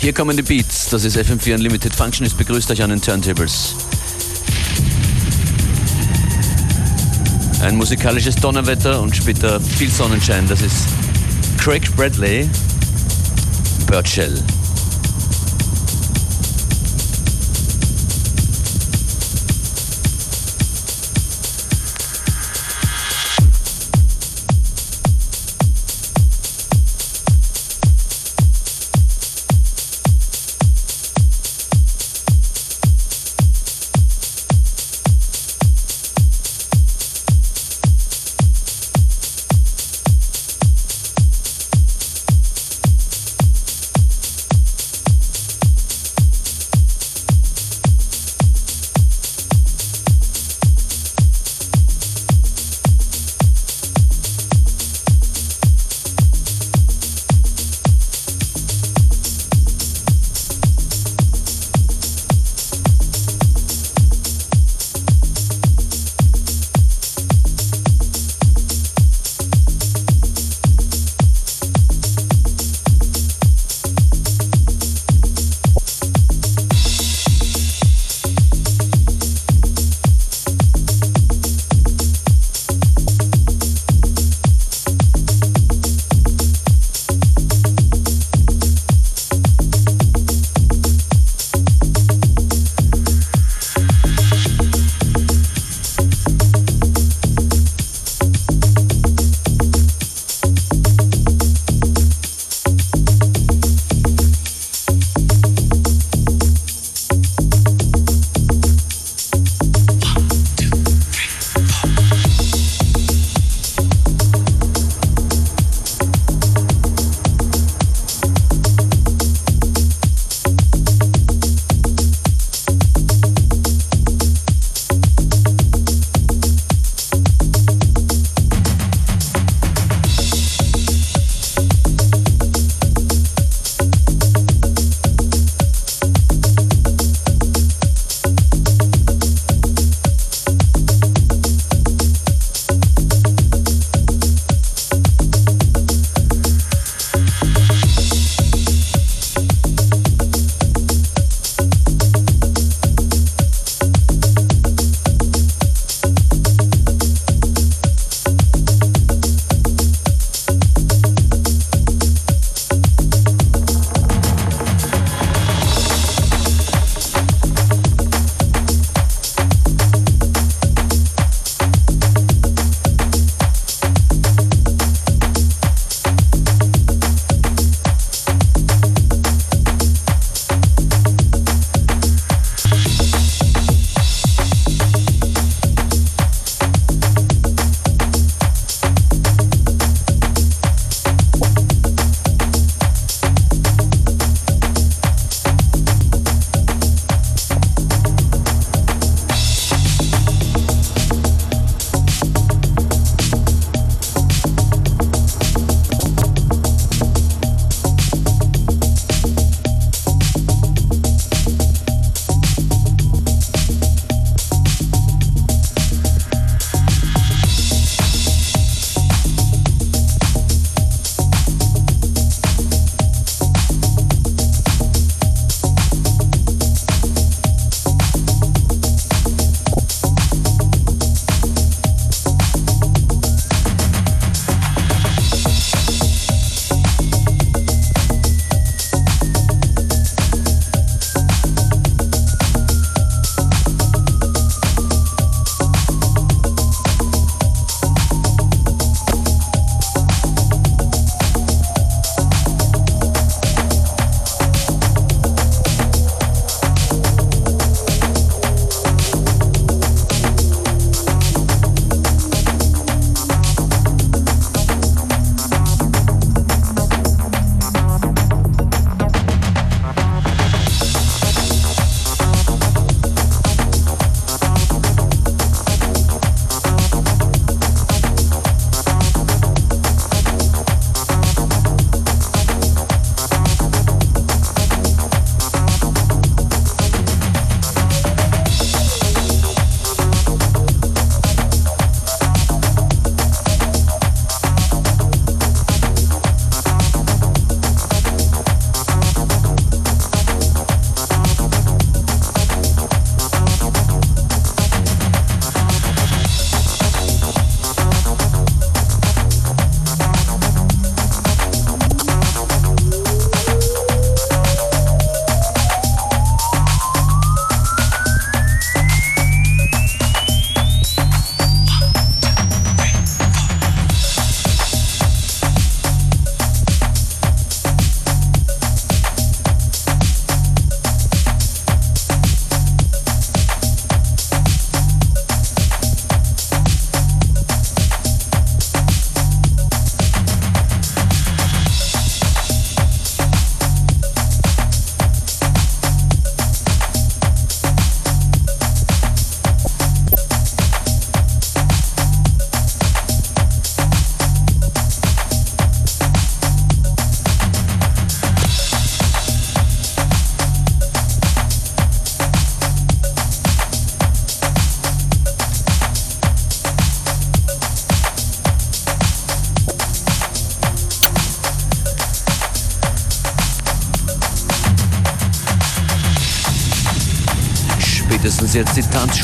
Hier kommen die Beats. Das ist FM4 Unlimited Function. Es begrüßt euch an den Turntables. Ein musikalisches Donnerwetter und später viel Sonnenschein. Das ist Craig Bradley, Birdshell. spätestens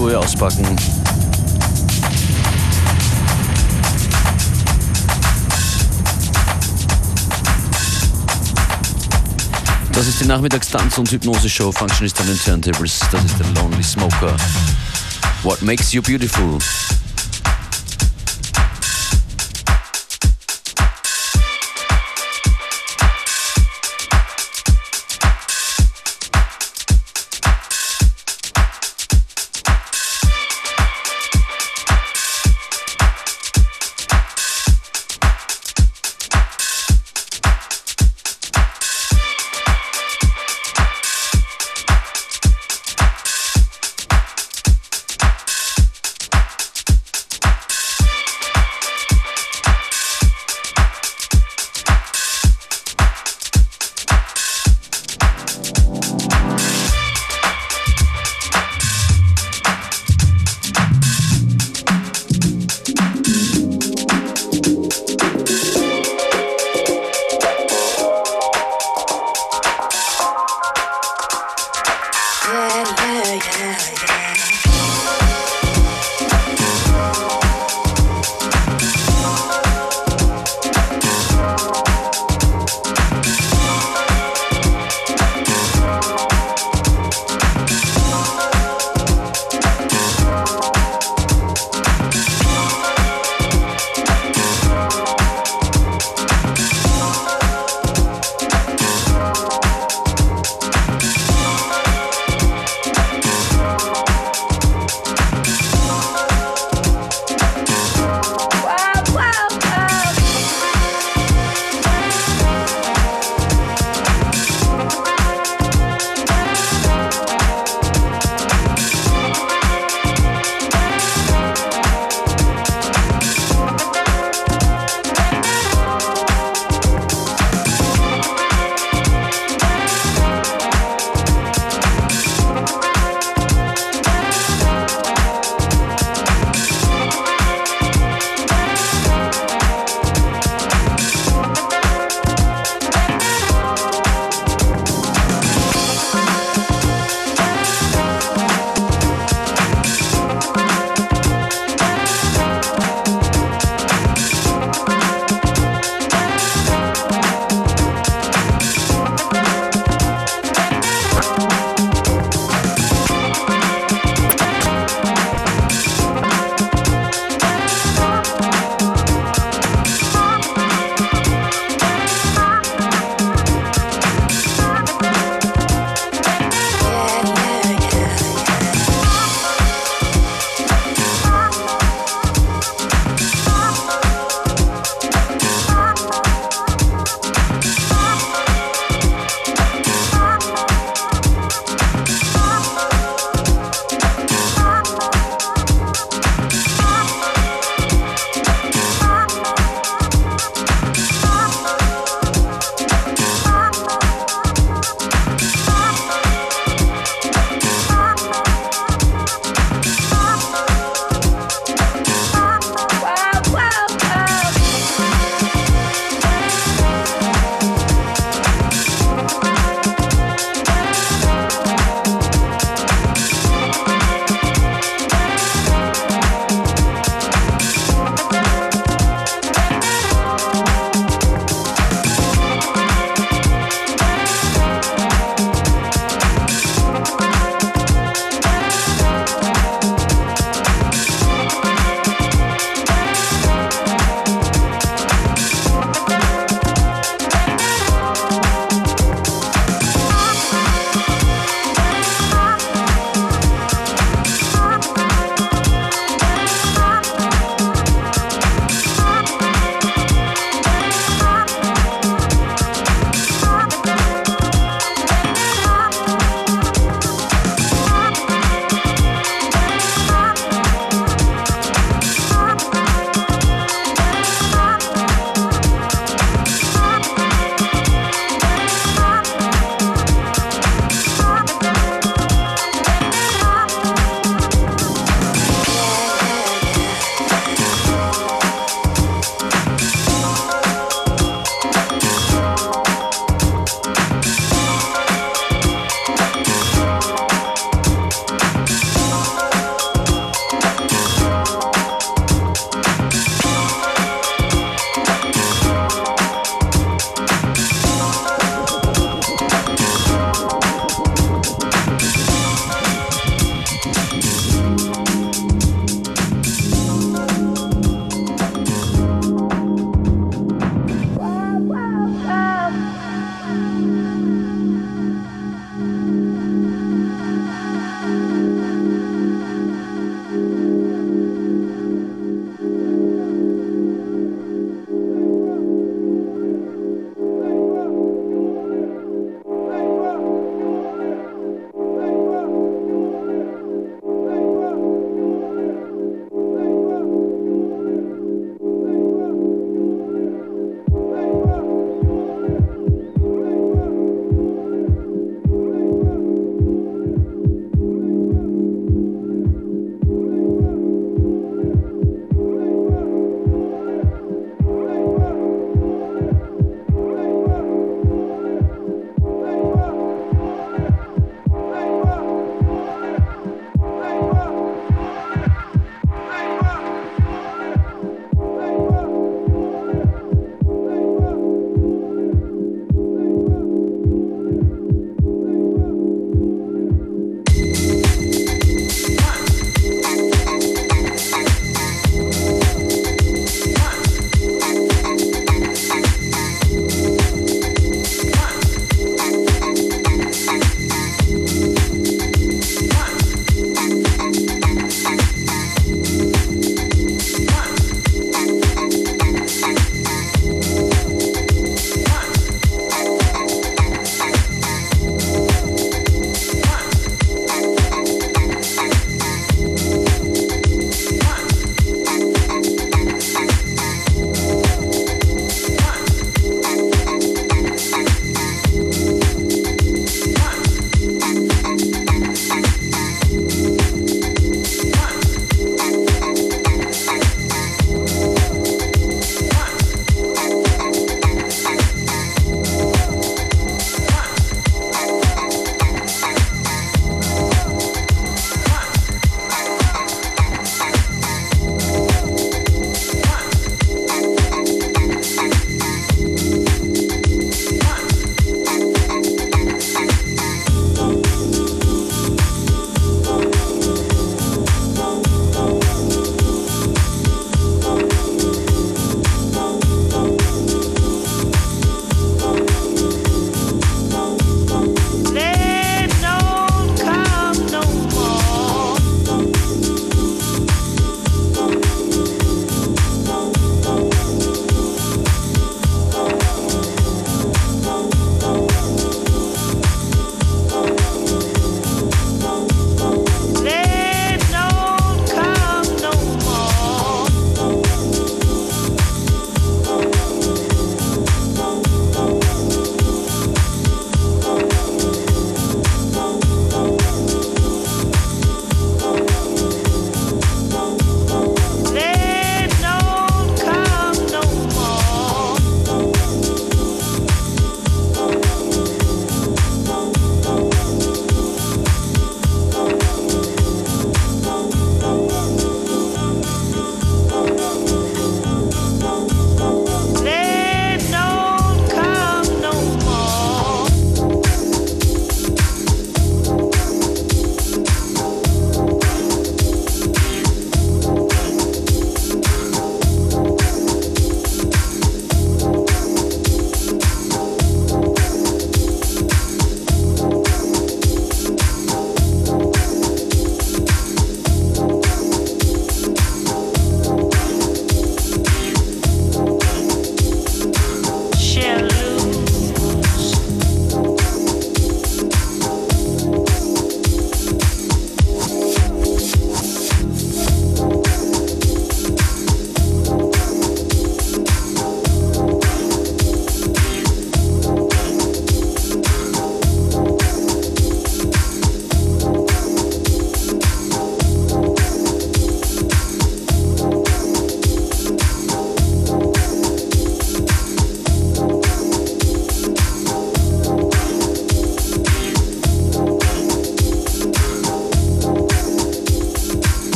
Tanzschuhe auspacken. Das ist die Nachmittagstanz- und Hypnose-Show Functionist an den Turntables. Das ist der Lonely Smoker. What makes you beautiful?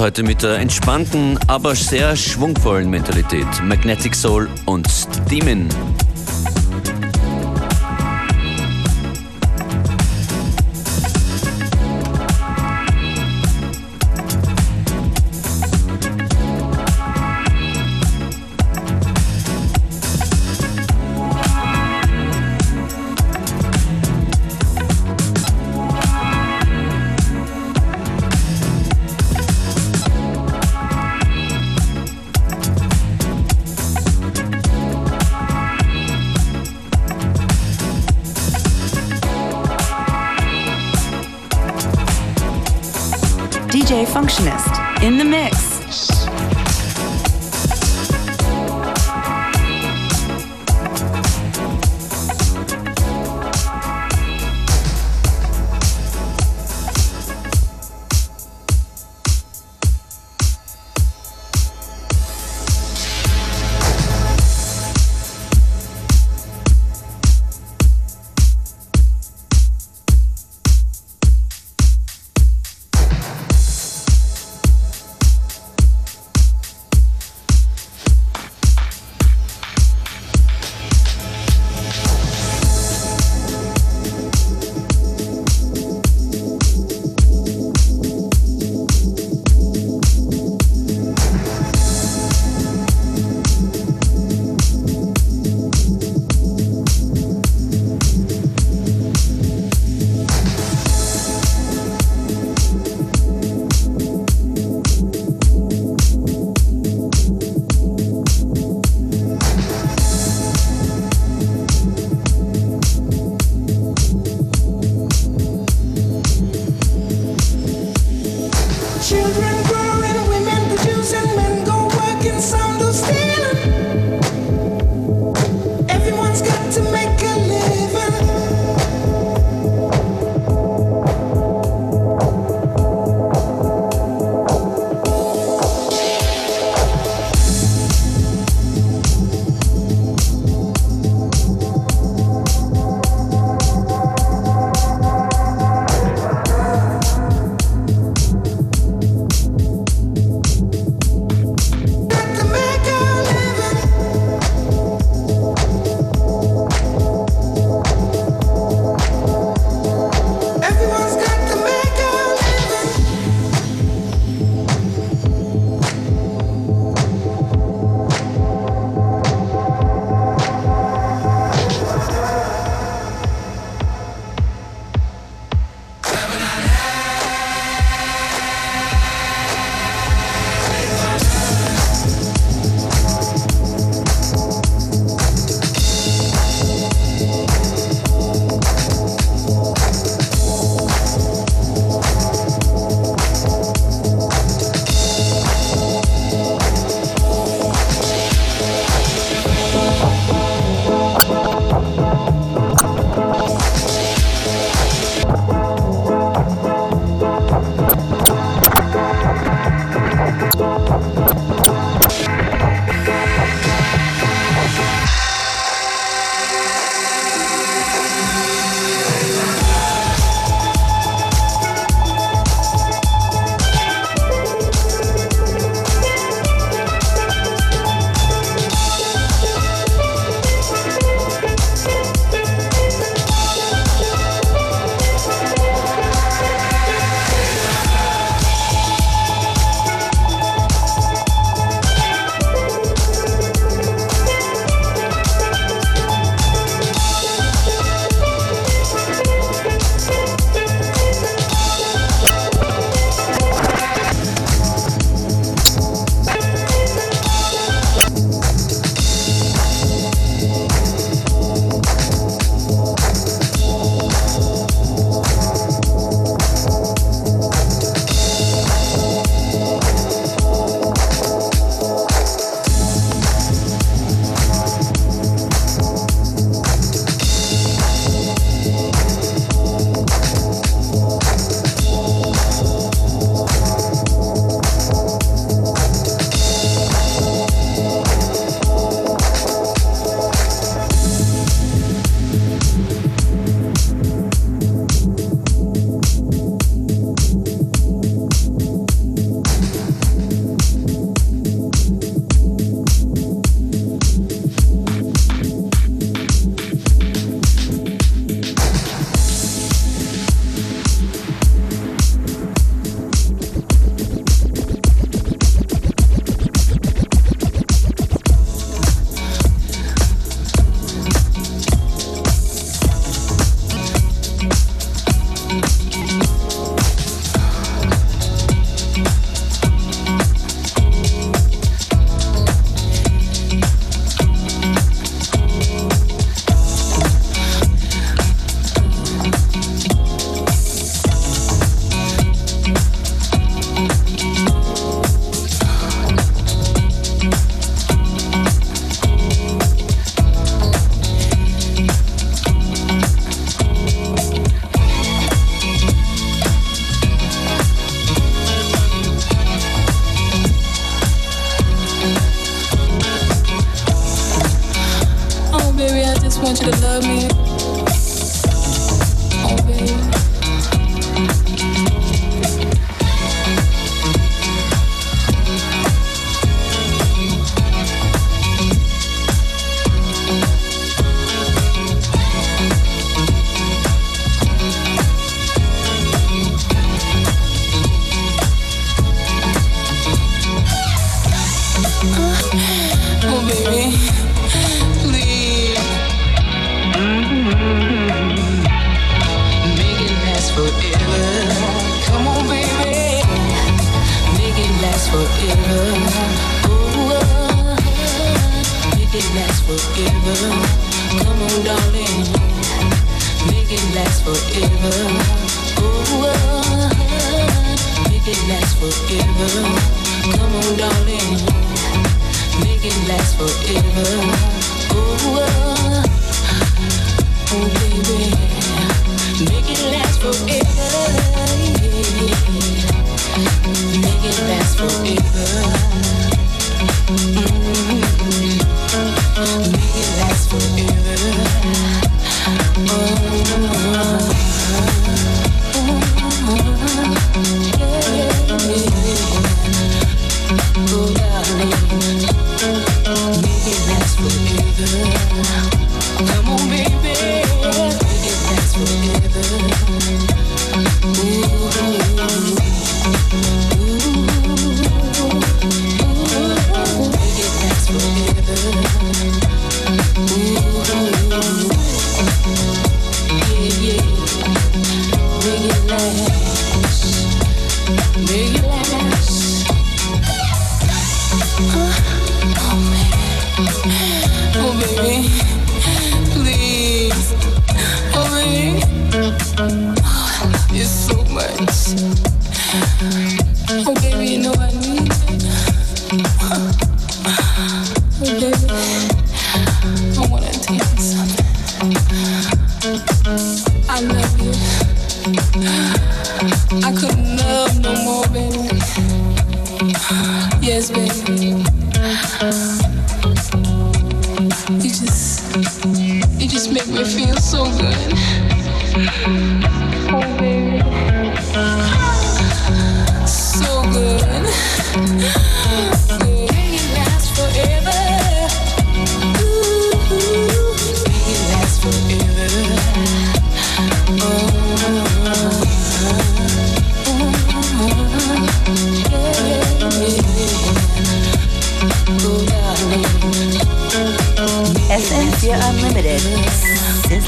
Heute mit der entspannten, aber sehr schwungvollen Mentalität. Magnetic Soul und Steamin'. Functionist in the mix.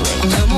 different.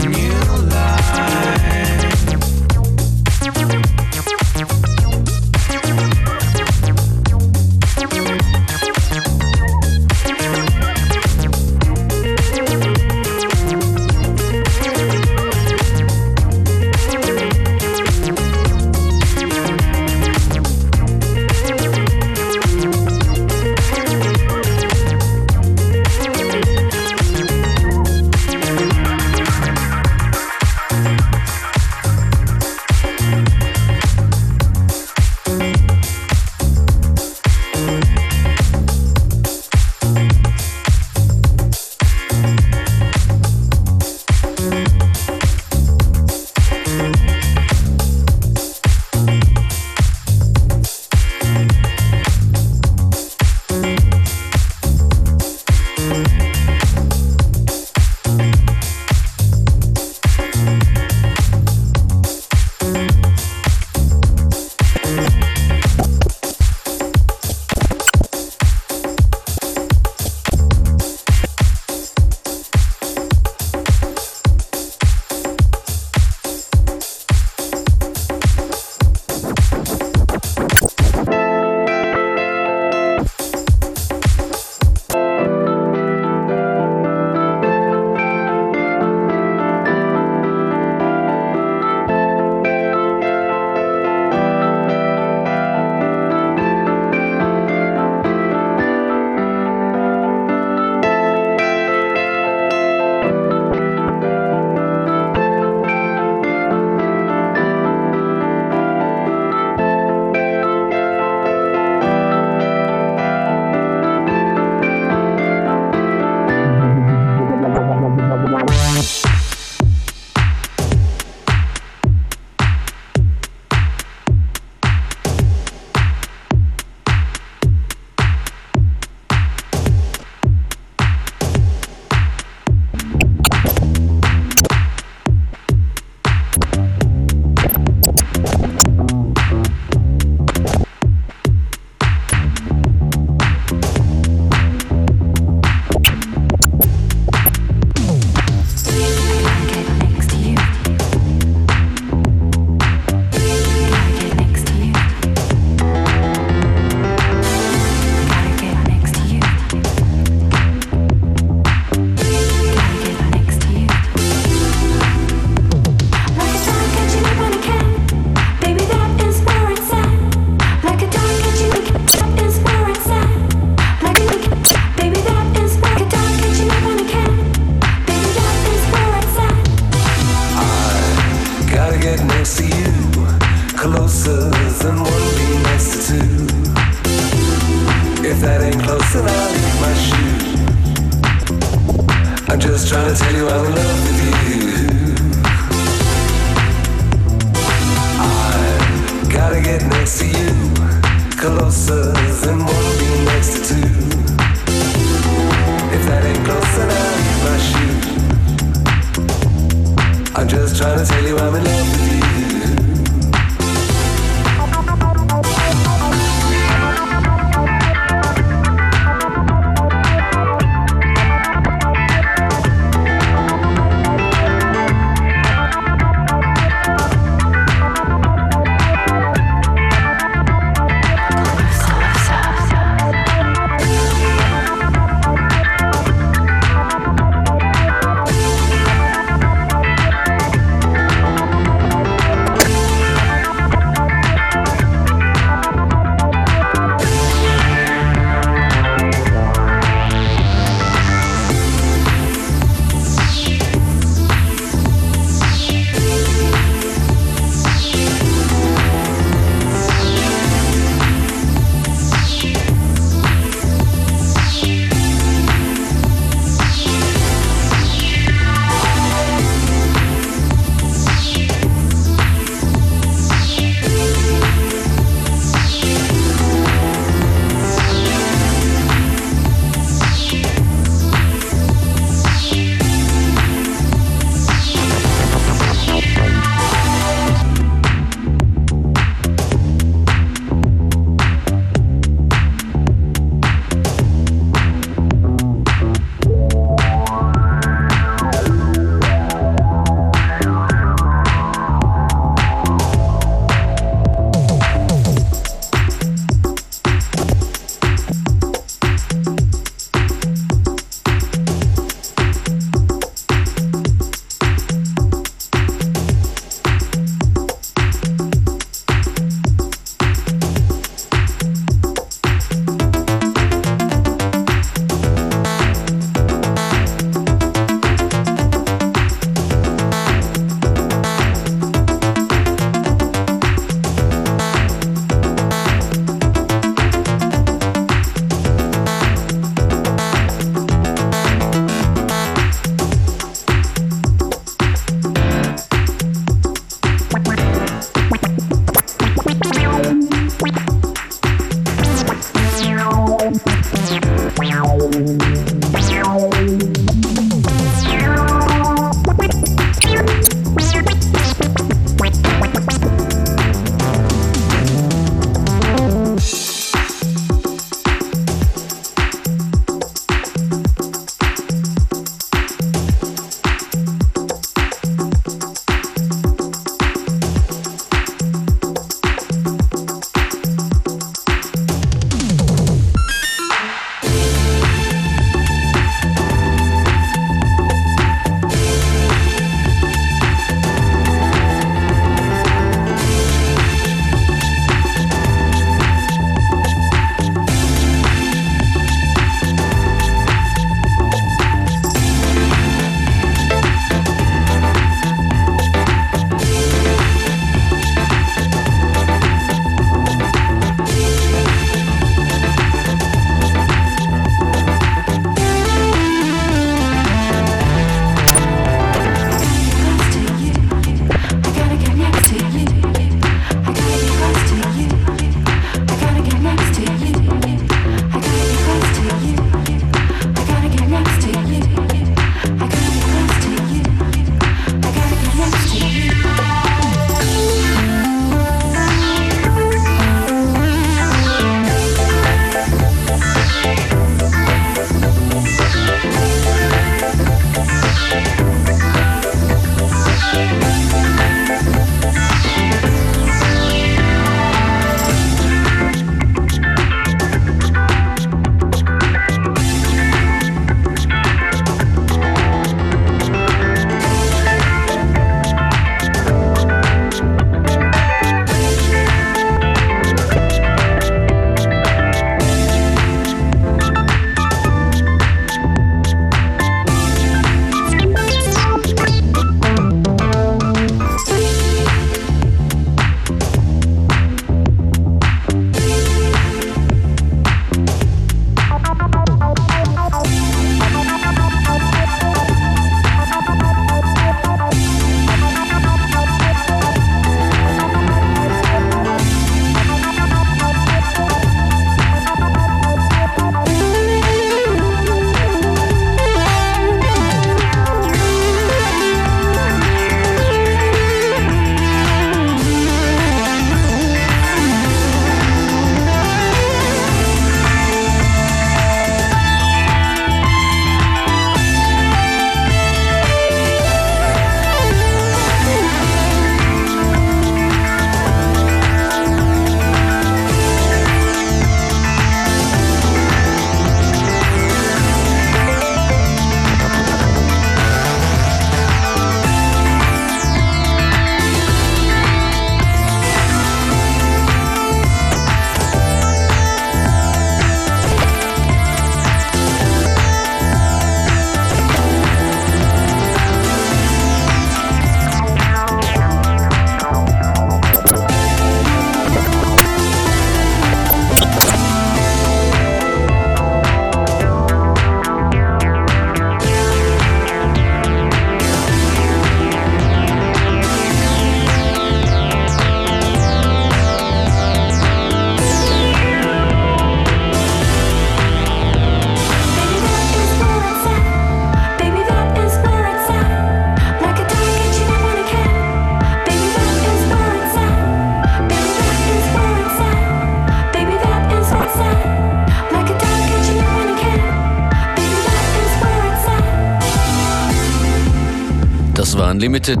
Unlimited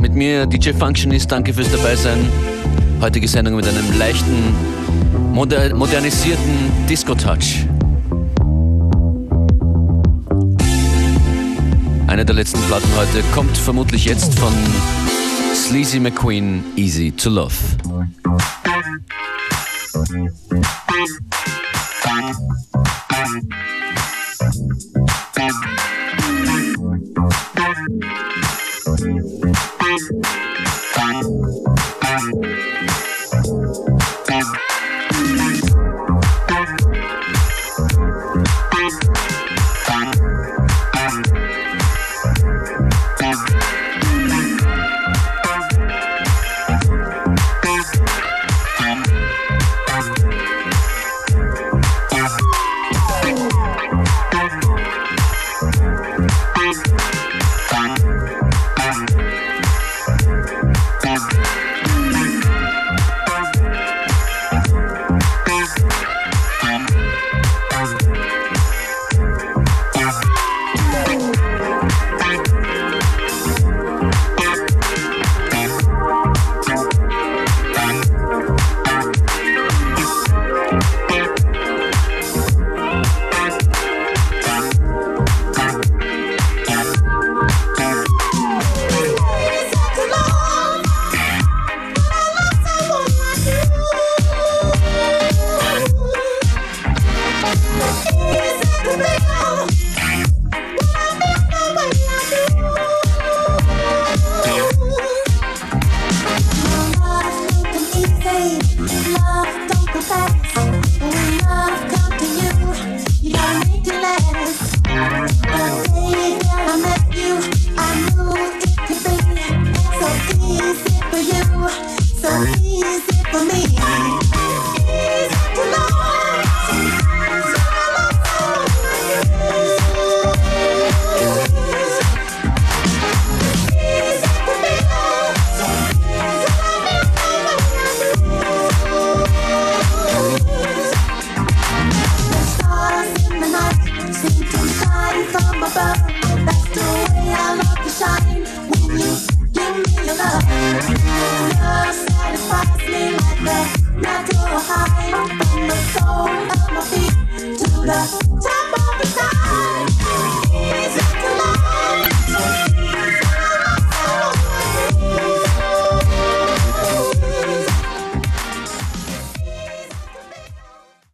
mit mir, DJ Functionist. Danke fürs Dabeisein. Heutige Sendung mit einem leichten, moder modernisierten Disco-Touch. Eine der letzten Platten heute kommt vermutlich jetzt von Sleazy McQueen, Easy to Love.